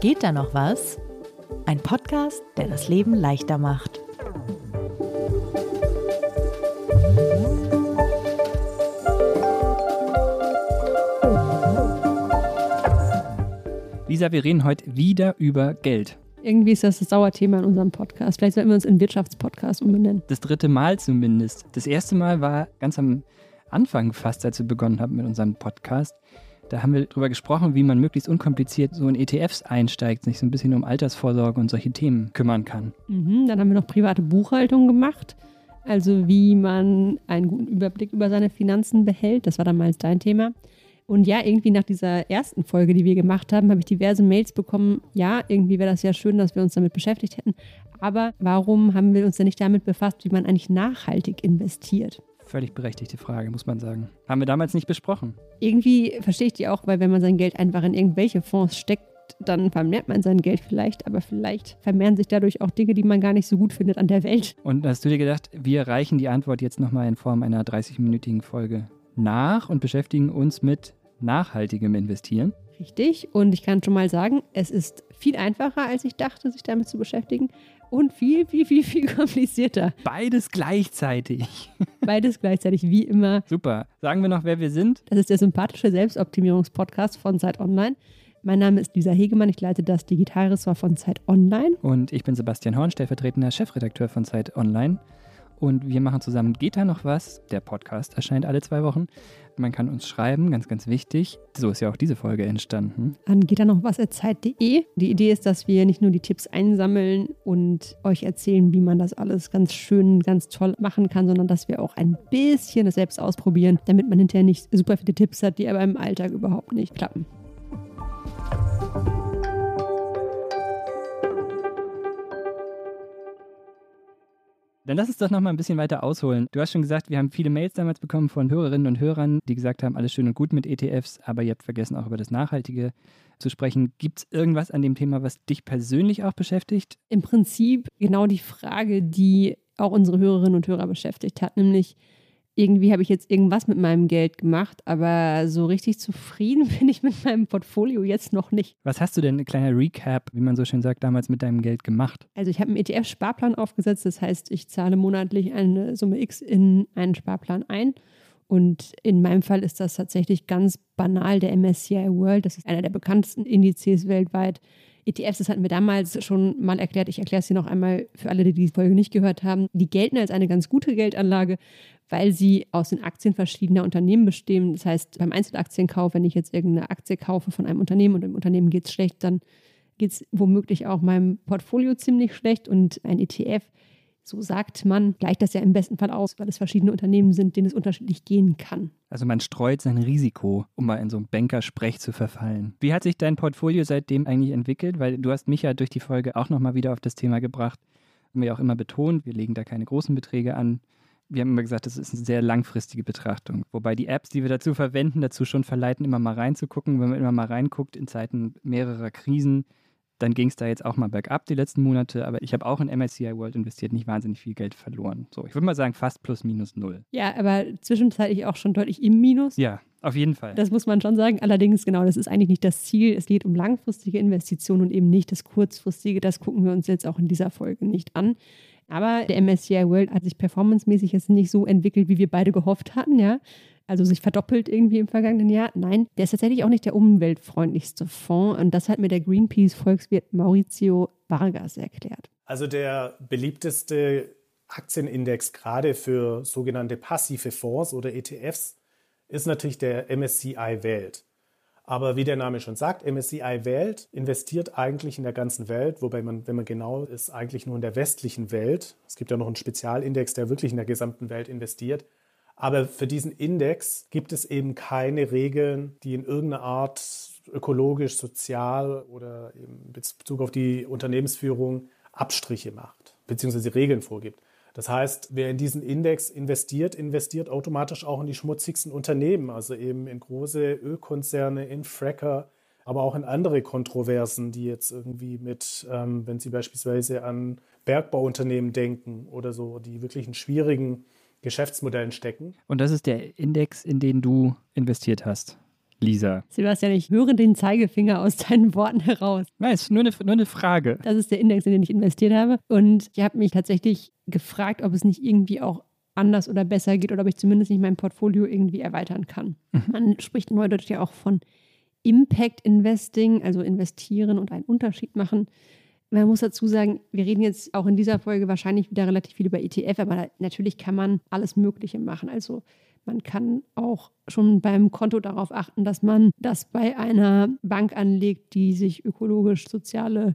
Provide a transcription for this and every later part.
Geht da noch was? Ein Podcast, der das Leben leichter macht. Lisa, wir reden heute wieder über Geld. Irgendwie ist das das Dauerthema in unserem Podcast. Vielleicht sollten wir uns in Wirtschaftspodcast umbenennen. Das dritte Mal zumindest. Das erste Mal war ganz am Anfang fast, als wir begonnen haben mit unserem Podcast. Da haben wir darüber gesprochen, wie man möglichst unkompliziert so in ETFs einsteigt, sich so ein bisschen um Altersvorsorge und solche Themen kümmern kann. Mhm, dann haben wir noch private Buchhaltung gemacht. Also wie man einen guten Überblick über seine Finanzen behält. Das war damals dein Thema. Und ja, irgendwie nach dieser ersten Folge, die wir gemacht haben, habe ich diverse Mails bekommen. Ja, irgendwie wäre das ja schön, dass wir uns damit beschäftigt hätten. Aber warum haben wir uns denn nicht damit befasst, wie man eigentlich nachhaltig investiert? Völlig berechtigte Frage, muss man sagen. Haben wir damals nicht besprochen. Irgendwie verstehe ich die auch, weil wenn man sein Geld einfach in irgendwelche Fonds steckt, dann vermehrt man sein Geld vielleicht, aber vielleicht vermehren sich dadurch auch Dinge, die man gar nicht so gut findet an der Welt. Und hast du dir gedacht, wir reichen die Antwort jetzt nochmal in Form einer 30-minütigen Folge nach und beschäftigen uns mit nachhaltigem Investieren? Richtig. Und ich kann schon mal sagen, es ist viel einfacher, als ich dachte, sich damit zu beschäftigen. Und viel, viel, viel, viel komplizierter. Beides gleichzeitig. Beides gleichzeitig, wie immer. Super. Sagen wir noch, wer wir sind? Das ist der sympathische Selbstoptimierungspodcast von Zeit Online. Mein Name ist Lisa Hegemann, ich leite das Digitalressort von Zeit Online. Und ich bin Sebastian Horn, stellvertretender Chefredakteur von Zeit Online. Und wir machen zusammen Geht da noch was? Der Podcast erscheint alle zwei Wochen. Man kann uns schreiben, ganz, ganz wichtig. So ist ja auch diese Folge entstanden. An geht da noch was Zeit.de. Die Idee ist, dass wir nicht nur die Tipps einsammeln und euch erzählen, wie man das alles ganz schön, ganz toll machen kann, sondern dass wir auch ein bisschen das selbst ausprobieren, damit man hinterher nicht super viele Tipps hat, die aber im Alltag überhaupt nicht klappen. Dann lass uns doch noch mal ein bisschen weiter ausholen. Du hast schon gesagt, wir haben viele Mails damals bekommen von Hörerinnen und Hörern, die gesagt haben, alles schön und gut mit ETFs, aber ihr habt vergessen auch über das Nachhaltige zu sprechen. Gibt es irgendwas an dem Thema, was dich persönlich auch beschäftigt? Im Prinzip genau die Frage, die auch unsere Hörerinnen und Hörer beschäftigt hat, nämlich irgendwie habe ich jetzt irgendwas mit meinem Geld gemacht, aber so richtig zufrieden bin ich mit meinem Portfolio jetzt noch nicht. Was hast du denn, ein kleiner Recap, wie man so schön sagt, damals mit deinem Geld gemacht? Also ich habe einen ETF-Sparplan aufgesetzt, das heißt, ich zahle monatlich eine Summe X in einen Sparplan ein. Und in meinem Fall ist das tatsächlich ganz banal der MSCI World. Das ist einer der bekanntesten Indizes weltweit. ETFs, das hatten wir damals schon mal erklärt. Ich erkläre es hier noch einmal für alle, die die Folge nicht gehört haben. Die gelten als eine ganz gute Geldanlage, weil sie aus den Aktien verschiedener Unternehmen bestehen. Das heißt, beim Einzelaktienkauf, wenn ich jetzt irgendeine Aktie kaufe von einem Unternehmen und dem Unternehmen geht es schlecht, dann geht es womöglich auch meinem Portfolio ziemlich schlecht. Und ein ETF, so sagt man, gleicht das ja im besten Fall aus, weil es verschiedene Unternehmen sind, denen es unterschiedlich gehen kann. Also man streut sein Risiko, um mal in so einen Bankersprech zu verfallen. Wie hat sich dein Portfolio seitdem eigentlich entwickelt? Weil du hast mich ja durch die Folge auch nochmal wieder auf das Thema gebracht. Haben wir auch immer betont, wir legen da keine großen Beträge an wir haben immer gesagt, das ist eine sehr langfristige Betrachtung. Wobei die Apps, die wir dazu verwenden, dazu schon verleiten, immer mal reinzugucken. Wenn man immer mal reinguckt in Zeiten mehrerer Krisen, dann ging es da jetzt auch mal bergab die letzten Monate. Aber ich habe auch in MSCI World investiert, nicht wahnsinnig viel Geld verloren. So, ich würde mal sagen, fast plus minus null. Ja, aber zwischenzeitlich auch schon deutlich im Minus. Ja, auf jeden Fall. Das muss man schon sagen. Allerdings, genau, das ist eigentlich nicht das Ziel. Es geht um langfristige Investitionen und eben nicht das kurzfristige. Das gucken wir uns jetzt auch in dieser Folge nicht an. Aber der MSCI World hat sich performancemäßig jetzt nicht so entwickelt, wie wir beide gehofft hatten, ja. Also sich verdoppelt irgendwie im vergangenen Jahr. Nein, der ist tatsächlich auch nicht der umweltfreundlichste Fonds. Und das hat mir der Greenpeace-Volkswirt Maurizio Vargas erklärt. Also der beliebteste Aktienindex gerade für sogenannte passive Fonds oder ETFs ist natürlich der MSCI Welt. Aber wie der Name schon sagt, MSCI Welt investiert eigentlich in der ganzen Welt, wobei man, wenn man genau ist, eigentlich nur in der westlichen Welt. Es gibt ja noch einen Spezialindex, der wirklich in der gesamten Welt investiert. Aber für diesen Index gibt es eben keine Regeln, die in irgendeiner Art ökologisch, sozial oder in Bezug auf die Unternehmensführung Abstriche macht, beziehungsweise Regeln vorgibt. Das heißt, wer in diesen Index investiert, investiert automatisch auch in die schmutzigsten Unternehmen, also eben in große Ölkonzerne, in Fracker, aber auch in andere Kontroversen, die jetzt irgendwie mit, ähm, wenn Sie beispielsweise an Bergbauunternehmen denken oder so, die wirklich in schwierigen Geschäftsmodellen stecken. Und das ist der Index, in den du investiert hast. Lisa? Sebastian, ich höre den Zeigefinger aus deinen Worten heraus. Nein, es ist nur eine, nur eine Frage. Das ist der Index, in den ich investiert habe. Und ich habe mich tatsächlich gefragt, ob es nicht irgendwie auch anders oder besser geht oder ob ich zumindest nicht mein Portfolio irgendwie erweitern kann. Mhm. Man spricht neudeutsch ja auch von Impact Investing, also investieren und einen Unterschied machen. Man muss dazu sagen, wir reden jetzt auch in dieser Folge wahrscheinlich wieder relativ viel über ETF, aber natürlich kann man alles Mögliche machen. Also man kann auch schon beim Konto darauf achten, dass man das bei einer Bank anlegt, die sich ökologisch-soziale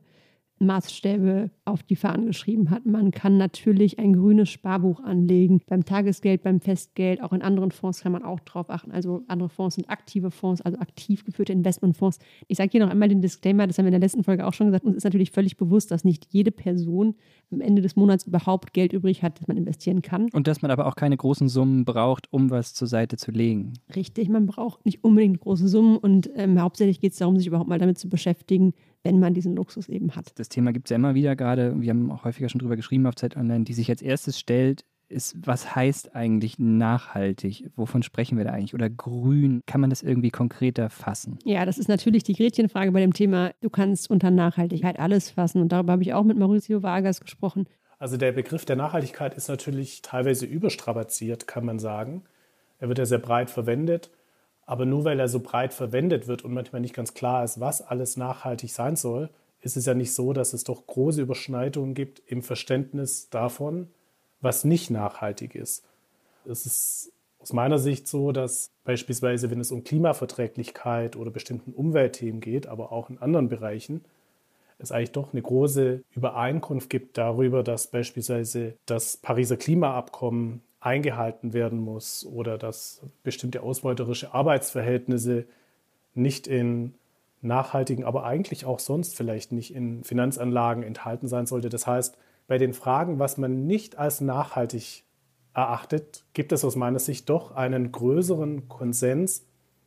Maßstäbe auf die Fahnen geschrieben hat. Man kann natürlich ein grünes Sparbuch anlegen. Beim Tagesgeld, beim Festgeld, auch in anderen Fonds kann man auch drauf achten. Also andere Fonds sind aktive Fonds, also aktiv geführte Investmentfonds. Ich sage hier noch einmal den Disclaimer, das haben wir in der letzten Folge auch schon gesagt. Uns ist natürlich völlig bewusst, dass nicht jede Person am Ende des Monats überhaupt Geld übrig hat, das man investieren kann. Und dass man aber auch keine großen Summen braucht, um was zur Seite zu legen. Richtig, man braucht nicht unbedingt große Summen und ähm, hauptsächlich geht es darum, sich überhaupt mal damit zu beschäftigen, wenn man diesen Luxus eben hat. Das Thema gibt es ja immer wieder gerade, wir haben auch häufiger schon drüber geschrieben auf Zeit Online, die sich als erstes stellt, ist, was heißt eigentlich nachhaltig? Wovon sprechen wir da eigentlich? Oder grün? Kann man das irgendwie konkreter fassen? Ja, das ist natürlich die Gretchenfrage bei dem Thema. Du kannst unter Nachhaltigkeit alles fassen. Und darüber habe ich auch mit Mauricio Vargas gesprochen. Also der Begriff der Nachhaltigkeit ist natürlich teilweise überstrapaziert, kann man sagen. Er wird ja sehr breit verwendet. Aber nur weil er so breit verwendet wird und manchmal nicht ganz klar ist, was alles nachhaltig sein soll, ist es ja nicht so, dass es doch große Überschneidungen gibt im Verständnis davon, was nicht nachhaltig ist. Es ist aus meiner Sicht so, dass beispielsweise, wenn es um Klimaverträglichkeit oder bestimmten Umweltthemen geht, aber auch in anderen Bereichen, es eigentlich doch eine große Übereinkunft gibt darüber, dass beispielsweise das Pariser Klimaabkommen eingehalten werden muss oder dass bestimmte ausbeuterische Arbeitsverhältnisse nicht in nachhaltigen, aber eigentlich auch sonst vielleicht nicht in Finanzanlagen enthalten sein sollte. Das heißt, bei den Fragen, was man nicht als nachhaltig erachtet, gibt es aus meiner Sicht doch einen größeren Konsens,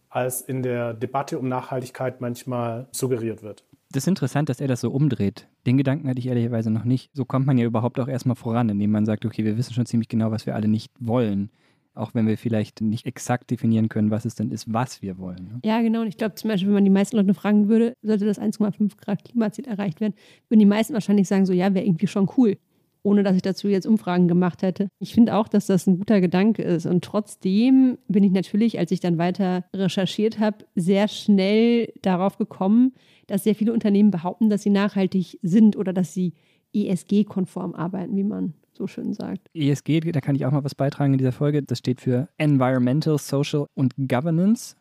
als in der Debatte um Nachhaltigkeit manchmal suggeriert wird. Das ist interessant, dass er das so umdreht. Den Gedanken hatte ich ehrlicherweise noch nicht. So kommt man ja überhaupt auch erstmal voran, indem man sagt, okay, wir wissen schon ziemlich genau, was wir alle nicht wollen. Auch wenn wir vielleicht nicht exakt definieren können, was es denn ist, was wir wollen. Ne? Ja, genau. Und ich glaube zum Beispiel, wenn man die meisten Leute fragen würde, sollte das 1,5 Grad Klimaziel erreicht werden, würden die meisten wahrscheinlich sagen, so ja, wäre irgendwie schon cool ohne dass ich dazu jetzt Umfragen gemacht hätte. Ich finde auch, dass das ein guter Gedanke ist. Und trotzdem bin ich natürlich, als ich dann weiter recherchiert habe, sehr schnell darauf gekommen, dass sehr viele Unternehmen behaupten, dass sie nachhaltig sind oder dass sie ESG-konform arbeiten, wie man so schön sagt. ESG, da kann ich auch mal was beitragen in dieser Folge. Das steht für Environmental, Social und Governance.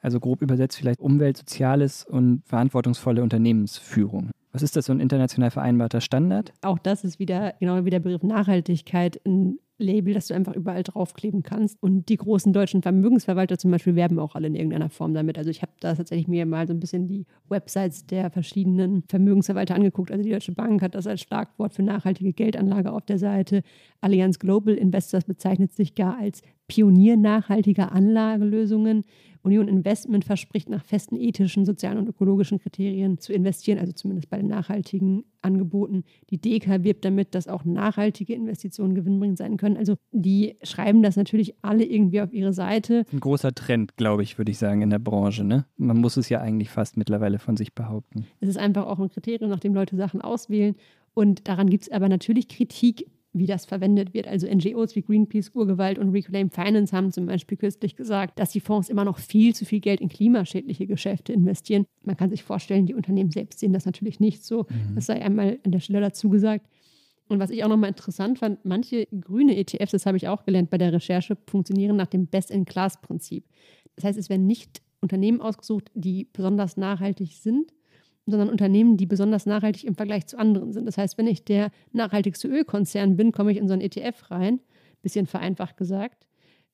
Also grob übersetzt vielleicht Umwelt, Soziales und verantwortungsvolle Unternehmensführung. Was ist das, so ein international vereinbarter Standard? Auch das ist wieder, genau wie der Begriff Nachhaltigkeit, ein Label, das du einfach überall draufkleben kannst. Und die großen deutschen Vermögensverwalter zum Beispiel werben auch alle in irgendeiner Form damit. Also ich habe da tatsächlich mir mal so ein bisschen die Websites der verschiedenen Vermögensverwalter angeguckt. Also die Deutsche Bank hat das als Schlagwort für nachhaltige Geldanlage auf der Seite. Allianz Global Investors bezeichnet sich gar als Pionier nachhaltiger Anlagelösungen. Union Investment verspricht nach festen ethischen, sozialen und ökologischen Kriterien zu investieren, also zumindest bei den nachhaltigen Angeboten. Die DK wirbt damit, dass auch nachhaltige Investitionen gewinnbringend sein können. Also die schreiben das natürlich alle irgendwie auf ihre Seite. Ein großer Trend, glaube ich, würde ich sagen, in der Branche. Ne? Man muss es ja eigentlich fast mittlerweile von sich behaupten. Es ist einfach auch ein Kriterium, nach dem Leute Sachen auswählen. Und daran gibt es aber natürlich Kritik, wie das verwendet wird. Also NGOs wie Greenpeace, Urgewalt und Reclaim Finance haben zum Beispiel kürzlich gesagt, dass die Fonds immer noch viel zu viel Geld in klimaschädliche Geschäfte investieren. Man kann sich vorstellen, die Unternehmen selbst sehen das natürlich nicht so. Mhm. Das sei einmal an der Stelle dazu gesagt. Und was ich auch nochmal interessant fand, manche grüne ETFs, das habe ich auch gelernt bei der Recherche, funktionieren nach dem Best-in-Class-Prinzip. Das heißt, es werden nicht Unternehmen ausgesucht, die besonders nachhaltig sind, sondern Unternehmen, die besonders nachhaltig im Vergleich zu anderen sind. Das heißt, wenn ich der nachhaltigste Ölkonzern bin, komme ich in so einen ETF rein, bisschen vereinfacht gesagt,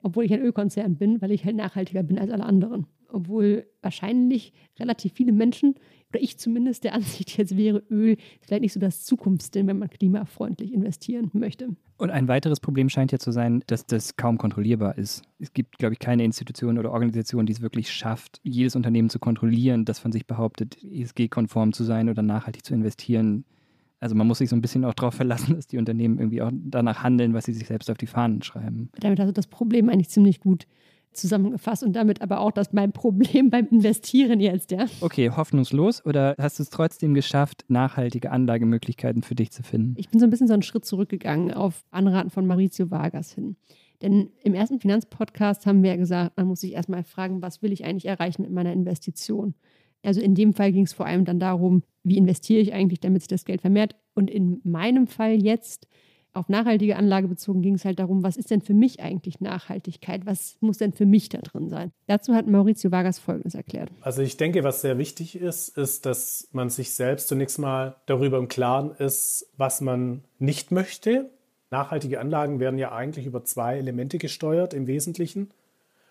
obwohl ich ein Ölkonzern bin, weil ich halt nachhaltiger bin als alle anderen. Obwohl wahrscheinlich relativ viele Menschen, oder ich zumindest der Ansicht jetzt wäre, Öl ist vielleicht nicht so das Zukunftsding, wenn man klimafreundlich investieren möchte. Und ein weiteres Problem scheint ja zu sein, dass das kaum kontrollierbar ist. Es gibt, glaube ich, keine Institution oder Organisation, die es wirklich schafft, jedes Unternehmen zu kontrollieren, das von sich behauptet, ESG-konform zu sein oder nachhaltig zu investieren. Also man muss sich so ein bisschen auch darauf verlassen, dass die Unternehmen irgendwie auch danach handeln, was sie sich selbst auf die Fahnen schreiben. Damit hast du das Problem eigentlich ziemlich gut zusammengefasst und damit aber auch das mein Problem beim Investieren jetzt, ja. Okay, hoffnungslos oder hast du es trotzdem geschafft, nachhaltige Anlagemöglichkeiten für dich zu finden? Ich bin so ein bisschen so einen Schritt zurückgegangen auf Anraten von Maurizio Vargas hin. Denn im ersten Finanzpodcast haben wir ja gesagt, man muss sich erstmal fragen, was will ich eigentlich erreichen mit meiner Investition? Also in dem Fall ging es vor allem dann darum, wie investiere ich eigentlich, damit sich das Geld vermehrt. Und in meinem Fall jetzt auf nachhaltige Anlage bezogen ging es halt darum, was ist denn für mich eigentlich Nachhaltigkeit? Was muss denn für mich da drin sein? Dazu hat Maurizio Vargas Folgendes erklärt. Also ich denke, was sehr wichtig ist, ist, dass man sich selbst zunächst mal darüber im Klaren ist, was man nicht möchte. Nachhaltige Anlagen werden ja eigentlich über zwei Elemente gesteuert im Wesentlichen.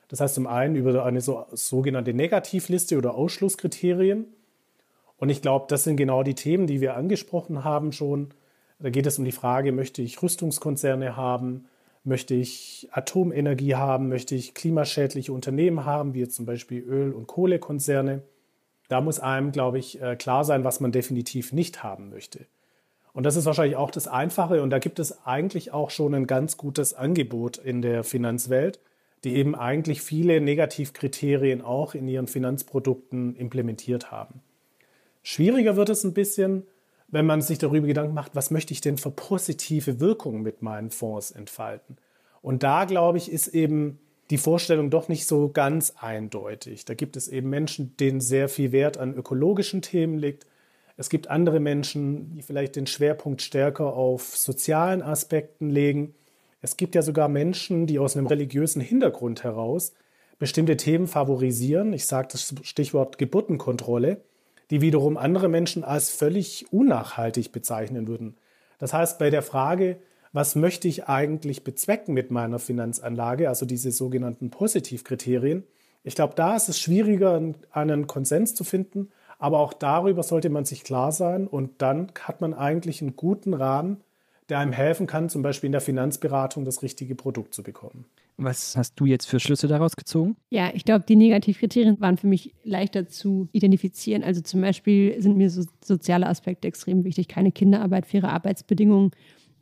Das heißt zum einen über eine so, sogenannte Negativliste oder Ausschlusskriterien. Und ich glaube, das sind genau die Themen, die wir angesprochen haben schon da geht es um die Frage, möchte ich Rüstungskonzerne haben? Möchte ich Atomenergie haben? Möchte ich klimaschädliche Unternehmen haben, wie jetzt zum Beispiel Öl- und Kohlekonzerne? Da muss einem, glaube ich, äh, klar sein, was man definitiv nicht haben möchte. Und das ist wahrscheinlich auch das Einfache. Und da gibt es eigentlich auch schon ein ganz gutes Angebot in der Finanzwelt, die eben eigentlich viele Negativkriterien auch in ihren Finanzprodukten implementiert haben. Schwieriger wird es ein bisschen, wenn man sich darüber Gedanken macht, was möchte ich denn für positive Wirkungen mit meinen Fonds entfalten. Und da, glaube ich, ist eben die Vorstellung doch nicht so ganz eindeutig. Da gibt es eben Menschen, denen sehr viel Wert an ökologischen Themen liegt. Es gibt andere Menschen, die vielleicht den Schwerpunkt stärker auf sozialen Aspekten legen. Es gibt ja sogar Menschen, die aus einem religiösen Hintergrund heraus bestimmte Themen favorisieren. Ich sage das Stichwort Geburtenkontrolle die wiederum andere Menschen als völlig unnachhaltig bezeichnen würden. Das heißt, bei der Frage, was möchte ich eigentlich bezwecken mit meiner Finanzanlage, also diese sogenannten Positivkriterien, ich glaube, da ist es schwieriger, einen Konsens zu finden, aber auch darüber sollte man sich klar sein und dann hat man eigentlich einen guten Rahmen, der einem helfen kann, zum Beispiel in der Finanzberatung das richtige Produkt zu bekommen. Was hast du jetzt für Schlüsse daraus gezogen? Ja, ich glaube, die Negativkriterien waren für mich leichter zu identifizieren. Also zum Beispiel sind mir so soziale Aspekte extrem wichtig. Keine Kinderarbeit, faire Arbeitsbedingungen.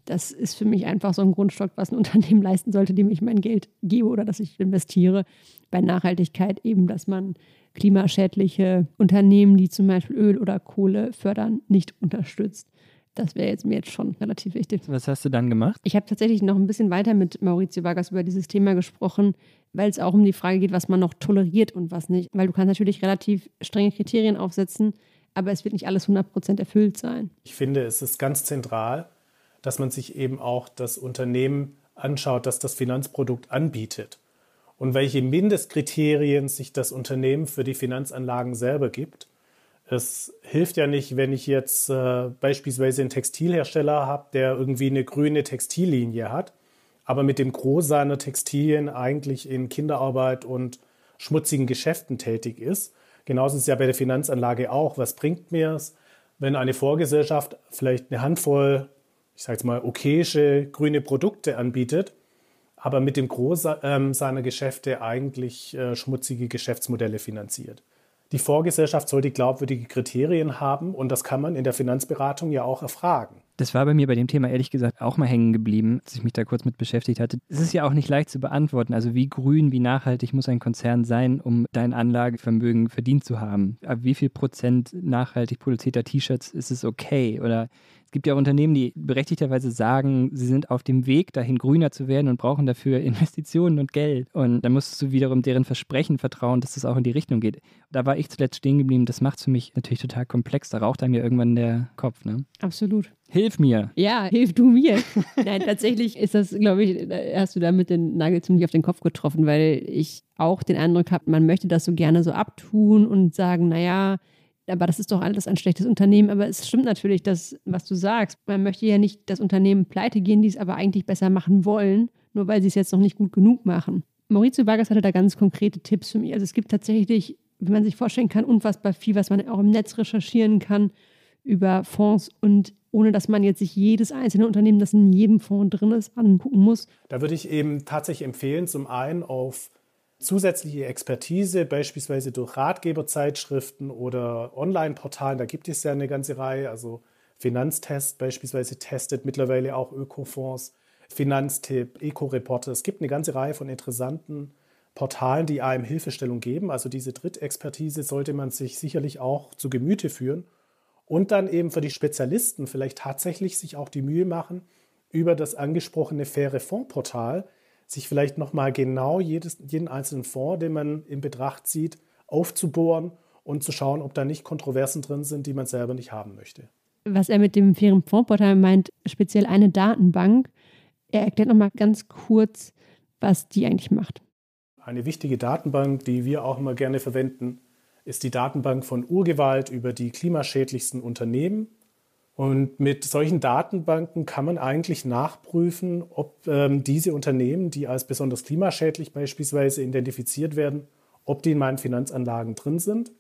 Das ist für mich einfach so ein Grundstock, was ein Unternehmen leisten sollte, dem ich mein Geld gebe oder dass ich investiere. Bei Nachhaltigkeit eben, dass man klimaschädliche Unternehmen, die zum Beispiel Öl oder Kohle fördern, nicht unterstützt. Das wäre jetzt mir jetzt schon relativ wichtig. Was hast du dann gemacht? Ich habe tatsächlich noch ein bisschen weiter mit Maurizio Vargas über dieses Thema gesprochen, weil es auch um die Frage geht, was man noch toleriert und was nicht. Weil du kannst natürlich relativ strenge Kriterien aufsetzen, aber es wird nicht alles 100% erfüllt sein. Ich finde, es ist ganz zentral, dass man sich eben auch das Unternehmen anschaut, das das Finanzprodukt anbietet und welche Mindestkriterien sich das Unternehmen für die Finanzanlagen selber gibt es hilft ja nicht, wenn ich jetzt äh, beispielsweise einen Textilhersteller habe, der irgendwie eine grüne Textillinie hat, aber mit dem Gros seiner Textilien eigentlich in Kinderarbeit und schmutzigen Geschäften tätig ist. Genauso ist es ja bei der Finanzanlage auch. Was bringt mir es, wenn eine Vorgesellschaft vielleicht eine Handvoll, ich sage jetzt mal, okayische grüne Produkte anbietet, aber mit dem Gros äh, seiner Geschäfte eigentlich äh, schmutzige Geschäftsmodelle finanziert? Die Vorgesellschaft soll die glaubwürdige Kriterien haben und das kann man in der Finanzberatung ja auch erfragen. Das war bei mir bei dem Thema ehrlich gesagt auch mal hängen geblieben, als ich mich da kurz mit beschäftigt hatte. Es ist ja auch nicht leicht zu beantworten. Also wie grün, wie nachhaltig muss ein Konzern sein, um dein Anlagevermögen verdient zu haben? Ab wie viel Prozent nachhaltig produzierter T-Shirts ist es okay? Oder gibt ja Unternehmen, die berechtigterweise sagen, sie sind auf dem Weg, dahin grüner zu werden und brauchen dafür Investitionen und Geld. Und dann musst du wiederum deren Versprechen vertrauen, dass das auch in die Richtung geht. Da war ich zuletzt stehen geblieben. Das macht es für mich natürlich total komplex. Da raucht einem ja irgendwann der Kopf. Ne? Absolut. Hilf mir. Ja, hilf du mir. Nein, tatsächlich ist das, glaube ich, hast du damit den Nagel ziemlich auf den Kopf getroffen, weil ich auch den Eindruck habe, man möchte das so gerne so abtun und sagen, naja, aber das ist doch alles ein schlechtes Unternehmen. Aber es stimmt natürlich, dass, was du sagst. Man möchte ja nicht das Unternehmen pleite gehen, die es aber eigentlich besser machen wollen, nur weil sie es jetzt noch nicht gut genug machen. Maurizio Vargas hatte da ganz konkrete Tipps für mich. Also es gibt tatsächlich, wie man sich vorstellen kann, unfassbar viel, was man auch im Netz recherchieren kann über Fonds und ohne dass man jetzt sich jedes einzelne Unternehmen, das in jedem Fonds drin ist, angucken muss. Da würde ich eben tatsächlich empfehlen, zum einen auf zusätzliche Expertise, beispielsweise durch Ratgeberzeitschriften oder Online-Portalen. Da gibt es ja eine ganze Reihe. Also Finanztest beispielsweise testet mittlerweile auch Ökofonds, Finanztipp, Eco-Reporter. Es gibt eine ganze Reihe von interessanten Portalen, die einem Hilfestellung geben. Also diese Drittexpertise sollte man sich sicherlich auch zu Gemüte führen. Und dann eben für die Spezialisten vielleicht tatsächlich sich auch die Mühe machen, über das angesprochene faire Fondsportal sich vielleicht nochmal genau jedes, jeden einzelnen Fonds, den man in Betracht zieht, aufzubohren und zu schauen, ob da nicht Kontroversen drin sind, die man selber nicht haben möchte. Was er mit dem fairen Fondsportal meint, speziell eine Datenbank. Er erklärt nochmal ganz kurz, was die eigentlich macht. Eine wichtige Datenbank, die wir auch immer gerne verwenden, ist die Datenbank von Urgewalt über die klimaschädlichsten Unternehmen. Und mit solchen Datenbanken kann man eigentlich nachprüfen, ob ähm, diese Unternehmen, die als besonders klimaschädlich beispielsweise identifiziert werden, ob die in meinen Finanzanlagen drin sind.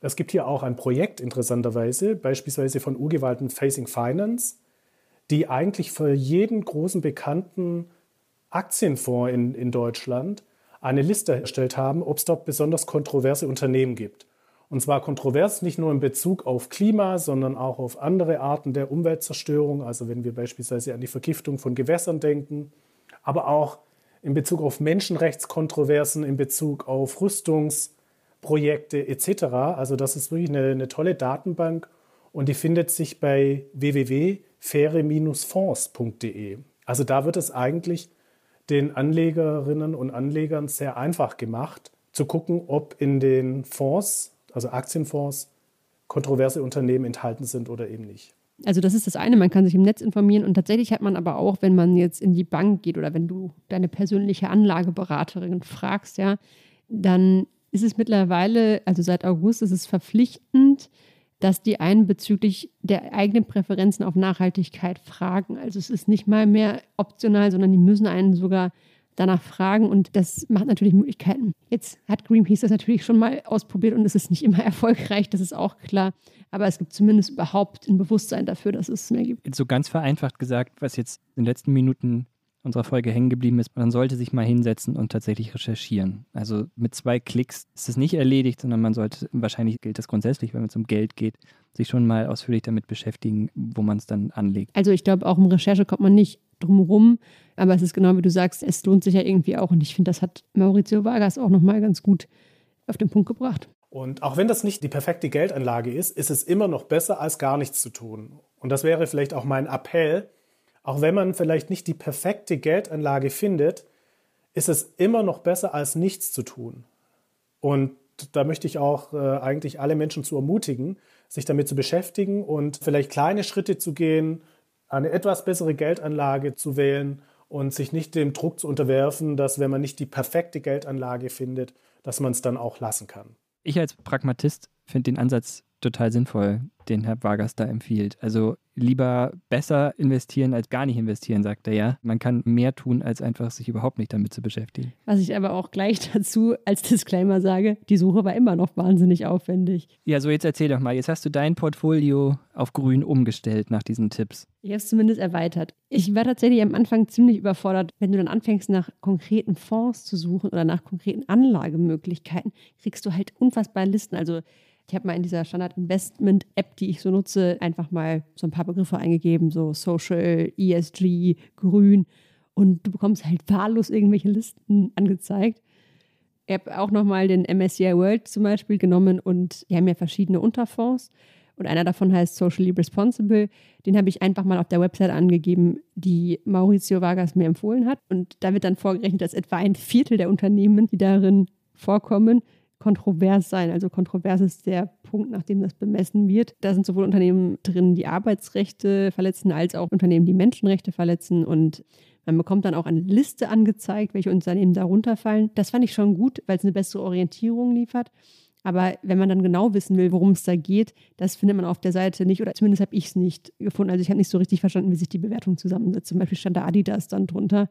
Es gibt hier auch ein Projekt interessanterweise, beispielsweise von Urgewalten Facing Finance, die eigentlich für jeden großen bekannten Aktienfonds in, in Deutschland eine Liste erstellt haben, ob es dort besonders kontroverse Unternehmen gibt. Und zwar kontrovers nicht nur in Bezug auf Klima, sondern auch auf andere Arten der Umweltzerstörung. Also wenn wir beispielsweise an die Vergiftung von Gewässern denken, aber auch in Bezug auf Menschenrechtskontroversen, in Bezug auf Rüstungsprojekte etc. Also das ist wirklich eine, eine tolle Datenbank und die findet sich bei www.faire-fonds.de. Also da wird es eigentlich den Anlegerinnen und Anlegern sehr einfach gemacht, zu gucken, ob in den Fonds, also Aktienfonds, kontroverse Unternehmen enthalten sind oder eben nicht. Also das ist das eine, man kann sich im Netz informieren und tatsächlich hat man aber auch, wenn man jetzt in die Bank geht oder wenn du deine persönliche Anlageberaterin fragst, ja, dann ist es mittlerweile, also seit August ist es verpflichtend, dass die einen bezüglich der eigenen Präferenzen auf Nachhaltigkeit fragen. Also es ist nicht mal mehr optional, sondern die müssen einen sogar danach fragen und das macht natürlich Möglichkeiten. Jetzt hat Greenpeace das natürlich schon mal ausprobiert und es ist nicht immer erfolgreich, das ist auch klar. Aber es gibt zumindest überhaupt ein Bewusstsein dafür, dass es mehr gibt. So ganz vereinfacht gesagt, was jetzt in den letzten Minuten unserer Folge hängen geblieben ist, man sollte sich mal hinsetzen und tatsächlich recherchieren. Also mit zwei Klicks ist es nicht erledigt, sondern man sollte, wahrscheinlich gilt das grundsätzlich, wenn es um Geld geht, sich schon mal ausführlich damit beschäftigen, wo man es dann anlegt. Also ich glaube, auch um Recherche kommt man nicht drum rum, aber es ist genau wie du sagst, es lohnt sich ja irgendwie auch und ich finde, das hat Maurizio Vargas auch nochmal ganz gut auf den Punkt gebracht. Und auch wenn das nicht die perfekte Geldanlage ist, ist es immer noch besser, als gar nichts zu tun. Und das wäre vielleicht auch mein Appell, auch wenn man vielleicht nicht die perfekte Geldanlage findet, ist es immer noch besser, als nichts zu tun. Und da möchte ich auch äh, eigentlich alle Menschen zu ermutigen, sich damit zu beschäftigen und vielleicht kleine Schritte zu gehen, eine etwas bessere Geldanlage zu wählen und sich nicht dem Druck zu unterwerfen, dass wenn man nicht die perfekte Geldanlage findet, dass man es dann auch lassen kann. Ich als Pragmatist finde den Ansatz total sinnvoll, den Herr Vargas da empfiehlt. Also lieber besser investieren als gar nicht investieren, sagt er ja. Man kann mehr tun, als einfach sich überhaupt nicht damit zu beschäftigen. Was ich aber auch gleich dazu als Disclaimer sage, die Suche war immer noch wahnsinnig aufwendig. Ja, so jetzt erzähl doch mal, jetzt hast du dein Portfolio auf grün umgestellt nach diesen Tipps. Ich habe es zumindest erweitert. Ich war tatsächlich am Anfang ziemlich überfordert, wenn du dann anfängst, nach konkreten Fonds zu suchen oder nach konkreten Anlagemöglichkeiten, kriegst du halt unfassbare Listen. Also ich habe mal in dieser Standard-Investment-App, die ich so nutze, einfach mal so ein paar Begriffe eingegeben, so Social, ESG, Grün. Und du bekommst halt wahllos irgendwelche Listen angezeigt. Ich habe auch nochmal den MSCI World zum Beispiel genommen und die haben ja verschiedene Unterfonds. Und einer davon heißt Socially Responsible. Den habe ich einfach mal auf der Website angegeben, die Mauricio Vargas mir empfohlen hat. Und da wird dann vorgerechnet, dass etwa ein Viertel der Unternehmen, die darin vorkommen, kontrovers sein. Also kontrovers ist der Punkt, nach dem das bemessen wird. Da sind sowohl Unternehmen drin, die Arbeitsrechte verletzen, als auch Unternehmen, die Menschenrechte verletzen. Und man bekommt dann auch eine Liste angezeigt, welche Unternehmen darunter fallen. Das fand ich schon gut, weil es eine bessere Orientierung liefert. Aber wenn man dann genau wissen will, worum es da geht, das findet man auf der Seite nicht oder zumindest habe ich es nicht gefunden. Also ich habe nicht so richtig verstanden, wie sich die Bewertung zusammensetzt. Zum Beispiel stand da Adidas dann drunter.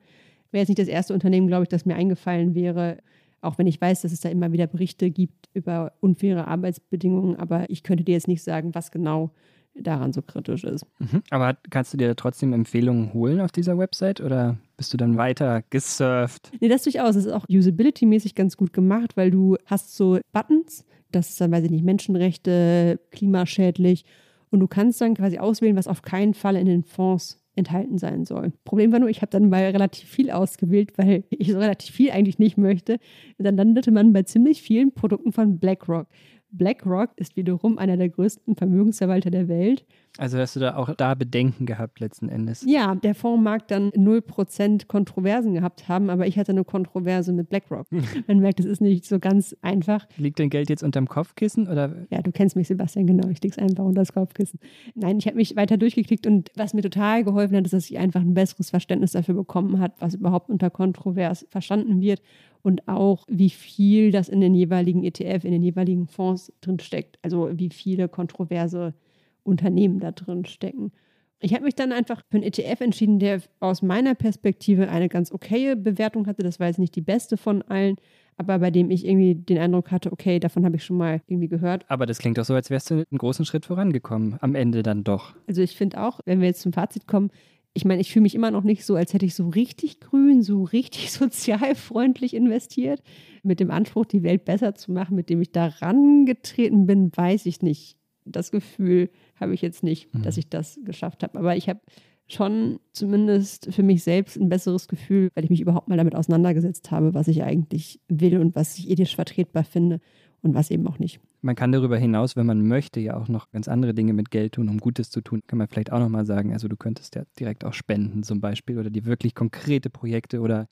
Wäre jetzt nicht das erste Unternehmen, glaube ich, das mir eingefallen wäre. Auch wenn ich weiß, dass es da immer wieder Berichte gibt über unfaire Arbeitsbedingungen, aber ich könnte dir jetzt nicht sagen, was genau daran so kritisch ist. Mhm. Aber kannst du dir trotzdem Empfehlungen holen auf dieser Website oder bist du dann weiter gesurft? Nee, das durchaus. Es ist auch usability-mäßig ganz gut gemacht, weil du hast so Buttons, das ist dann, weiß ich nicht, Menschenrechte, klimaschädlich und du kannst dann quasi auswählen, was auf keinen Fall in den Fonds enthalten sein soll. Problem war nur, ich habe dann mal relativ viel ausgewählt, weil ich so relativ viel eigentlich nicht möchte. Dann landete man bei ziemlich vielen Produkten von BlackRock. BlackRock ist wiederum einer der größten Vermögensverwalter der Welt. Also hast du da auch da Bedenken gehabt letzten Endes? Ja, der Fonds mag dann 0% Kontroversen gehabt haben, aber ich hatte eine Kontroverse mit BlackRock. Man merkt, es ist nicht so ganz einfach. Liegt dein Geld jetzt unterm Kopfkissen? Oder? Ja, du kennst mich, Sebastian, genau. Ich lege es einfach unter das Kopfkissen. Nein, ich habe mich weiter durchgeklickt und was mir total geholfen hat, ist, dass ich einfach ein besseres Verständnis dafür bekommen habe, was überhaupt unter Kontrovers verstanden wird und auch wie viel das in den jeweiligen ETF, in den jeweiligen Fonds drin steckt. Also wie viele kontroverse Unternehmen da drin stecken. Ich habe mich dann einfach für einen ETF entschieden, der aus meiner Perspektive eine ganz okaye Bewertung hatte. Das war jetzt nicht die beste von allen, aber bei dem ich irgendwie den Eindruck hatte, okay, davon habe ich schon mal irgendwie gehört. Aber das klingt doch so, als wärst du einen großen Schritt vorangekommen, am Ende dann doch. Also ich finde auch, wenn wir jetzt zum Fazit kommen, ich meine, ich fühle mich immer noch nicht so, als hätte ich so richtig grün, so richtig sozialfreundlich investiert. Mit dem Anspruch, die Welt besser zu machen, mit dem ich da rangetreten bin, weiß ich nicht. Das Gefühl habe ich jetzt nicht, mhm. dass ich das geschafft habe. Aber ich habe schon zumindest für mich selbst ein besseres Gefühl, weil ich mich überhaupt mal damit auseinandergesetzt habe, was ich eigentlich will und was ich ethisch vertretbar finde und was eben auch nicht. Man kann darüber hinaus, wenn man möchte, ja auch noch ganz andere Dinge mit Geld tun, um Gutes zu tun. Kann man vielleicht auch nochmal sagen, also du könntest ja direkt auch spenden zum Beispiel oder die wirklich konkrete Projekte oder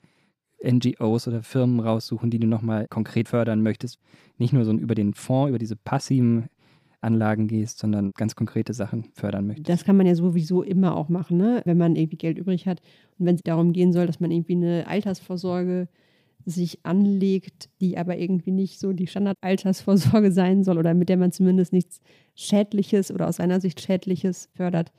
NGOs oder Firmen raussuchen, die du nochmal konkret fördern möchtest. Nicht nur so über den Fonds, über diese passiven Anlagen gehst, sondern ganz konkrete Sachen fördern möchtest. Das kann man ja sowieso immer auch machen, ne? wenn man irgendwie Geld übrig hat. Und wenn es darum gehen soll, dass man irgendwie eine Altersvorsorge sich anlegt, die aber irgendwie nicht so die Standardaltersvorsorge sein soll oder mit der man zumindest nichts Schädliches oder aus seiner Sicht Schädliches fördert,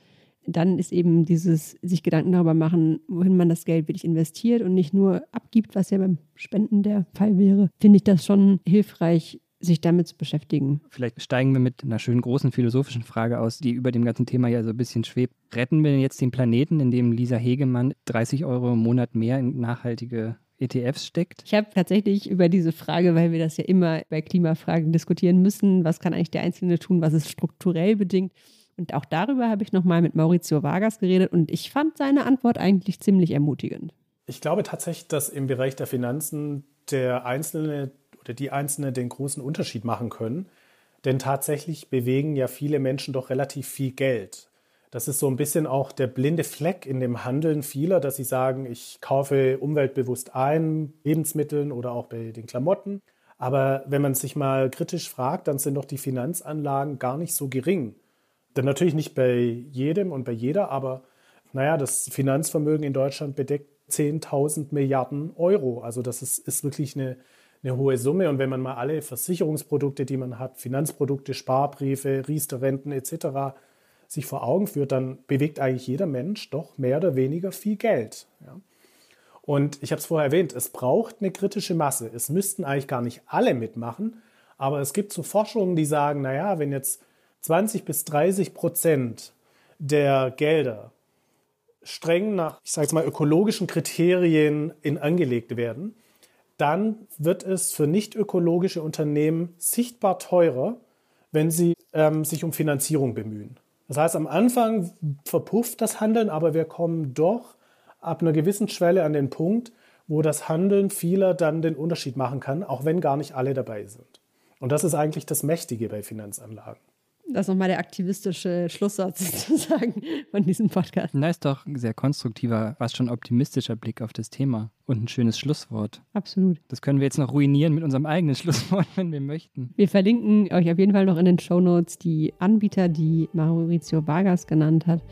dann ist eben dieses sich Gedanken darüber machen, wohin man das Geld wirklich investiert und nicht nur abgibt, was ja beim Spenden der Fall wäre, finde ich das schon hilfreich, sich damit zu beschäftigen. Vielleicht steigen wir mit einer schönen großen philosophischen Frage aus, die über dem ganzen Thema ja so ein bisschen schwebt. Retten wir jetzt den Planeten, in dem Lisa Hegemann 30 Euro im Monat mehr in nachhaltige ETFs steckt? Ich habe tatsächlich über diese Frage, weil wir das ja immer bei Klimafragen diskutieren müssen, was kann eigentlich der Einzelne tun, was ist strukturell bedingt. Und auch darüber habe ich nochmal mit Maurizio Vargas geredet und ich fand seine Antwort eigentlich ziemlich ermutigend. Ich glaube tatsächlich, dass im Bereich der Finanzen der Einzelne oder die Einzelne den großen Unterschied machen können. Denn tatsächlich bewegen ja viele Menschen doch relativ viel Geld. Das ist so ein bisschen auch der blinde Fleck in dem Handeln vieler, dass sie sagen, ich kaufe umweltbewusst ein, Lebensmitteln oder auch bei den Klamotten. Aber wenn man sich mal kritisch fragt, dann sind doch die Finanzanlagen gar nicht so gering. Denn natürlich nicht bei jedem und bei jeder, aber naja, das Finanzvermögen in Deutschland bedeckt 10.000 Milliarden Euro. Also das ist, ist wirklich eine, eine hohe Summe. Und wenn man mal alle Versicherungsprodukte, die man hat, Finanzprodukte, Sparbriefe, Riester-Renten etc sich vor Augen führt, dann bewegt eigentlich jeder Mensch doch mehr oder weniger viel Geld. Ja. Und ich habe es vorher erwähnt, es braucht eine kritische Masse. Es müssten eigentlich gar nicht alle mitmachen, aber es gibt so Forschungen, die sagen, naja, wenn jetzt 20 bis 30 Prozent der Gelder streng nach, ich sage jetzt mal, ökologischen Kriterien in angelegt werden, dann wird es für nicht ökologische Unternehmen sichtbar teurer, wenn sie ähm, sich um Finanzierung bemühen. Das heißt, am Anfang verpufft das Handeln, aber wir kommen doch ab einer gewissen Schwelle an den Punkt, wo das Handeln vieler dann den Unterschied machen kann, auch wenn gar nicht alle dabei sind. Und das ist eigentlich das Mächtige bei Finanzanlagen. Das ist nochmal der aktivistische Schlusssatz sozusagen von diesem Podcast. Na, ist doch ein sehr konstruktiver, fast schon optimistischer Blick auf das Thema und ein schönes Schlusswort. Absolut. Das können wir jetzt noch ruinieren mit unserem eigenen Schlusswort, wenn wir möchten. Wir verlinken euch auf jeden Fall noch in den Show Notes die Anbieter, die Maurizio Vargas genannt hat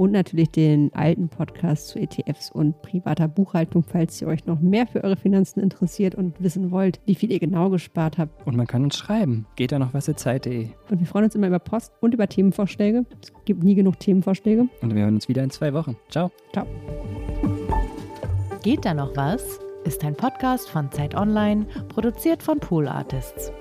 und natürlich den alten Podcast zu ETFs und privater Buchhaltung, falls ihr euch noch mehr für eure Finanzen interessiert und wissen wollt, wie viel ihr genau gespart habt. Und man kann uns schreiben. Geht da noch was Zeit.de. Und wir freuen uns immer über Post und über Themenvorschläge. Es gibt nie genug Themenvorschläge. Und wir hören uns wieder in zwei Wochen. Ciao. Ciao. Geht da noch was? Ist ein Podcast von Zeit Online, produziert von Pool Artists.